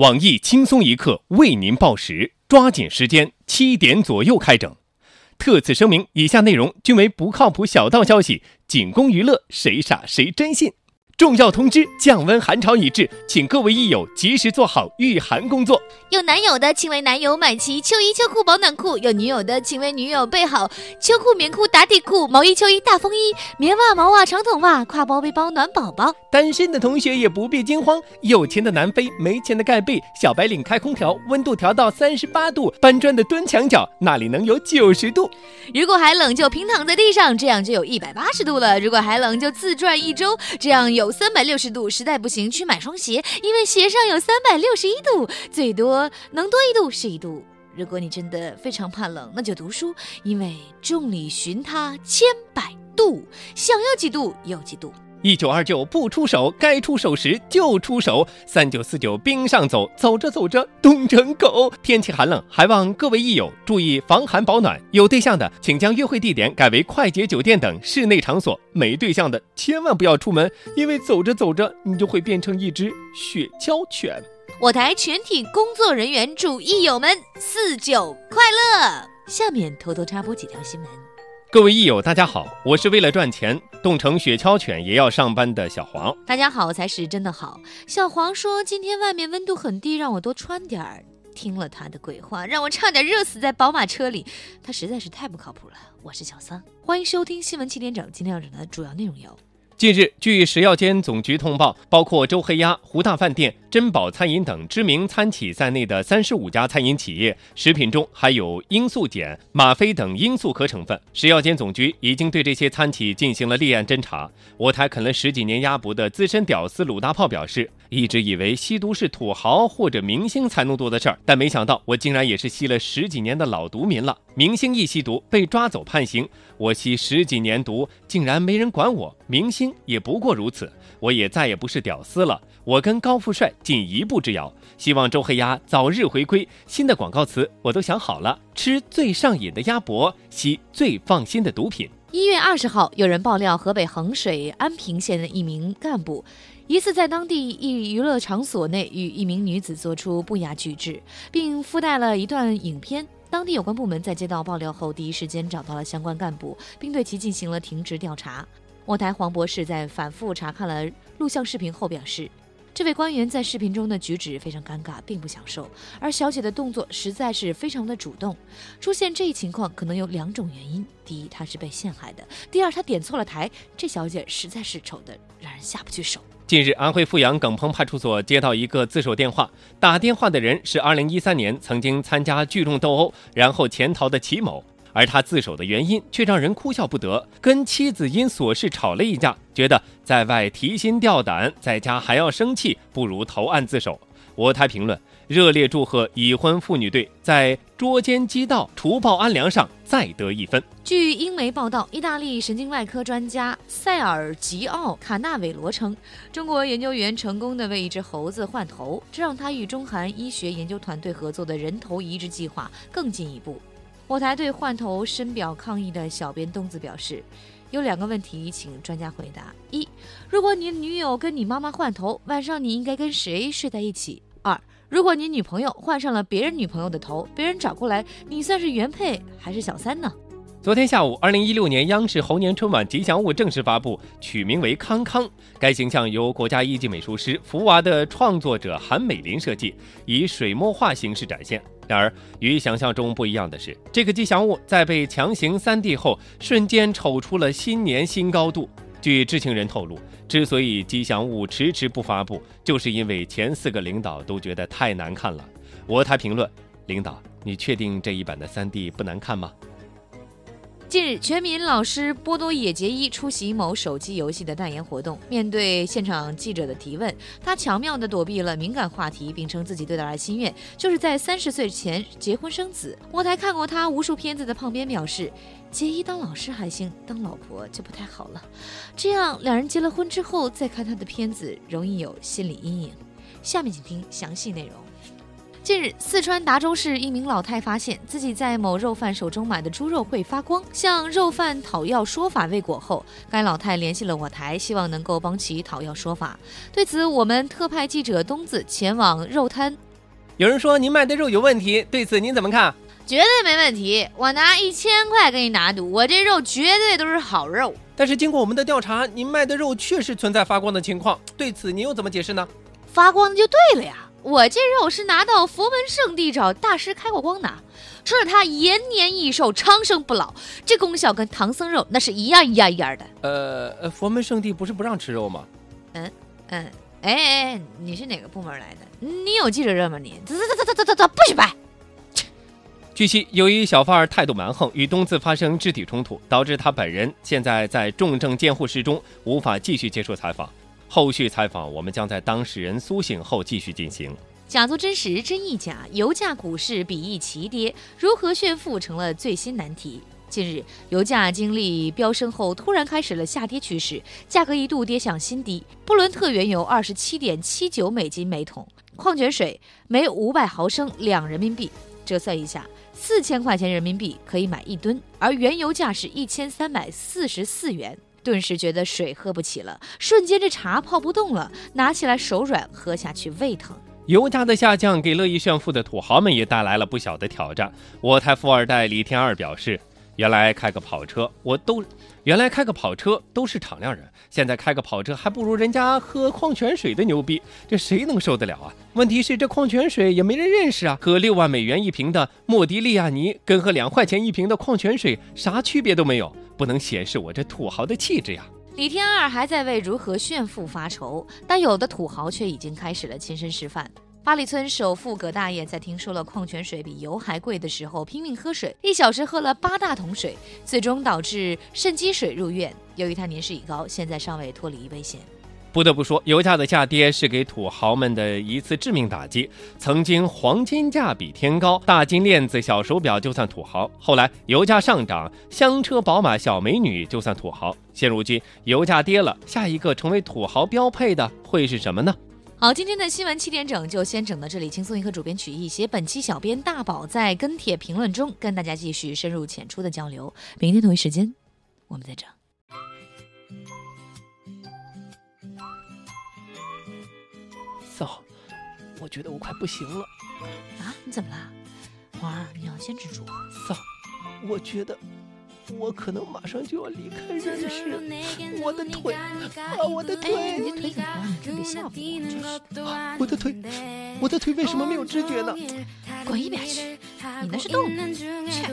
网易轻松一刻为您报时，抓紧时间，七点左右开整。特此声明，以下内容均为不靠谱小道消息，仅供娱乐，谁傻谁真信。重要通知：降温寒潮已至，请各位益友及时做好御寒工作。有男友的，请为男友买齐秋衣秋裤保暖裤；有女友的，请为女友备好秋裤、棉裤、打底裤、毛衣、秋衣、大风衣、棉袜、毛袜、长筒袜、挎包、背包暖宝宝。单身的同学也不必惊慌，有钱的南飞，没钱的盖被。小白领开空调，温度调到三十八度；搬砖的蹲墙角，那里能有九十度。如果还冷，就平躺在地上，这样就有一百八十度了；如果还冷，就自转一周，这样有三百六十度。实在不行，去买双鞋，因为鞋上有三百六十一度，最多。能多一度是一度。如果你真的非常怕冷，那就读书，因为众里寻他千百度，想要几度有几度。一九二九不出手，该出手时就出手。三九四九冰上走，走着走着冻成狗。天气寒冷，还望各位益友注意防寒保暖。有对象的，请将约会地点改为快捷酒店等室内场所；没对象的，千万不要出门，因为走着走着，你就会变成一只雪橇犬。我台全体工作人员祝益友们四九快乐。下面偷偷插播几条新闻。各位益友，大家好，我是为了赚钱冻成雪橇犬也要上班的小黄。大家好才是真的好。小黄说今天外面温度很低，让我多穿点儿。听了他的鬼话，让我差点热死在宝马车里。他实在是太不靠谱了。我是小桑，欢迎收听新闻七点整。今天要讲的主要内容有。近日，据食药监总局通报，包括周黑鸭、胡大饭店、珍宝餐饮等知名餐企在内的三十五家餐饮企业食品中含有罂粟碱、吗啡等罂粟壳成分。食药监总局已经对这些餐企进行了立案侦查。我台啃了十几年鸭脖的资深屌丝鲁大炮表示，一直以为吸毒是土豪或者明星才能做的事儿，但没想到我竟然也是吸了十几年的老毒民了。明星一吸毒被抓走判刑，我吸十几年毒竟然没人管我。明星也不过如此，我也再也不是屌丝了。我跟高富帅仅一步之遥，希望周黑鸭早日回归。新的广告词我都想好了：吃最上瘾的鸭脖，吸最放心的毒品。一月二十号，有人爆料，河北衡水安平县的一名干部，疑似在当地一娱乐场所内与一名女子做出不雅举止，并附带了一段影片。当地有关部门在接到爆料后，第一时间找到了相关干部，并对其进行了停职调查。我台黄博士在反复查看了录像视频后表示，这位官员在视频中的举止非常尴尬，并不享受，而小姐的动作实在是非常的主动。出现这一情况可能有两种原因：第一，她是被陷害的；第二，她点错了台。这小姐实在是丑的让人下不去手。近日，安徽阜阳耿棚派出所接到一个自首电话，打电话的人是2013年曾经参加聚众斗殴然后潜逃的齐某，而他自首的原因却让人哭笑不得，跟妻子因琐事吵了一架，觉得在外提心吊胆，在家还要生气，不如投案自首。我台评论热烈祝贺已婚妇女队在捉奸击盗、除暴安良上再得一分。据英媒报道，意大利神经外科专家塞尔吉奥·卡纳韦罗称，中国研究员成功的为一只猴子换头，这让他与中韩医学研究团队合作的人头移植计划更进一步。我台对换头深表抗议的小编东子表示。有两个问题，请专家回答：一，如果你女友跟你妈妈换头，晚上你应该跟谁睡在一起？二，如果你女朋友换上了别人女朋友的头，别人找过来，你算是原配还是小三呢？昨天下午，二零一六年央视猴年春晚吉祥物正式发布，取名为康康。该形象由国家一级美术师福娃的创作者韩美林设计，以水墨画形式展现。然而，与想象中不一样的是，这个吉祥物在被强行 3D 后，瞬间丑出了新年新高度。据知情人透露，之所以吉祥物迟迟不发布，就是因为前四个领导都觉得太难看了。我台评论：领导，你确定这一版的 3D 不难看吗？近日，全民老师波多野结衣出席某手机游戏的代言活动，面对现场记者的提问，他巧妙地躲避了敏感话题，并称自己最大的心愿就是在三十岁前结婚生子。我台看过他无数片子的胖边表示，结衣当老师还行，当老婆就不太好了。这样，两人结了婚之后再看他的片子，容易有心理阴影。下面请听详细内容。近日，四川达州市一名老太发现自己在某肉贩手中买的猪肉会发光，向肉贩讨要说法未果后，该老太联系了我台，希望能够帮其讨要说法。对此，我们特派记者东子前往肉摊有人说您卖的肉有问题，对此您怎么看？绝对没问题，我拿一千块给你打赌，我这肉绝对都是好肉。但是经过我们的调查，您卖的肉确实存在发光的情况，对此您又怎么解释呢？发光的就对了呀，我这肉是拿到佛门圣地找大师开过光的，吃了它延年益寿、长生不老，这功效跟唐僧肉那是一样一样一样的。呃呃，佛门圣地不是不让吃肉吗？嗯嗯，哎哎，你是哪个部门来的？你有记者证吗？你走走走走走走走，不许摆！据悉，由于小贩儿态度蛮横，与东子发生肢体冲突，导致他本人现在在重症监护室中，无法继续接受采访。后续采访我们将在当事人苏醒后继续进行。假作真实，真亦假。油价、股市比翼齐跌，如何炫富成了最新难题。近日，油价经历飙升后，突然开始了下跌趋势，价格一度跌向新低。布伦特原油二十七点七九美金每桶，矿泉水每五百毫升两人民币，折算一下。四千块钱人民币可以买一吨，而原油价是一千三百四十四元，顿时觉得水喝不起了，瞬间这茶泡不动了，拿起来手软，喝下去胃疼。油价的下降给乐意炫富的土豪们也带来了不小的挑战。我台富二代李天二表示。原来开个跑车，我都原来开个跑车都是敞亮人，现在开个跑车还不如人家喝矿泉水的牛逼，这谁能受得了啊？问题是这矿泉水也没人认识啊，喝六万美元一瓶的莫迪利亚尼跟喝两块钱一瓶的矿泉水啥区别都没有，不能显示我这土豪的气质呀。李天二还在为如何炫富发愁，但有的土豪却已经开始了亲身示范。八里村首富葛大爷在听说了矿泉水比油还贵的时候，拼命喝水，一小时喝了八大桶水，最终导致肾积水入院。由于他年事已高，现在尚未脱离危险。不得不说，油价的下跌是给土豪们的一次致命打击。曾经黄金价比天高，大金链子、小手表就算土豪；后来油价上涨，香车、宝马、小美女就算土豪。现如今油价跌了，下一个成为土豪标配的会是什么呢？好，今天的新闻七点整就先整到这里。轻松一刻主编曲艺写，本期小编大宝在跟帖评论中跟大家继续深入浅出的交流。明天同一时间，我们再整。嫂，我觉得我快不行了。啊？你怎么了？花儿，你要坚持住。嫂，我觉得。我可能马上就要离开人世，我的腿啊，我的腿！你这腿怎么了？你别吓唬我！我的腿，我的腿为什么没有知觉呢？滚一边去！你那是动物。切！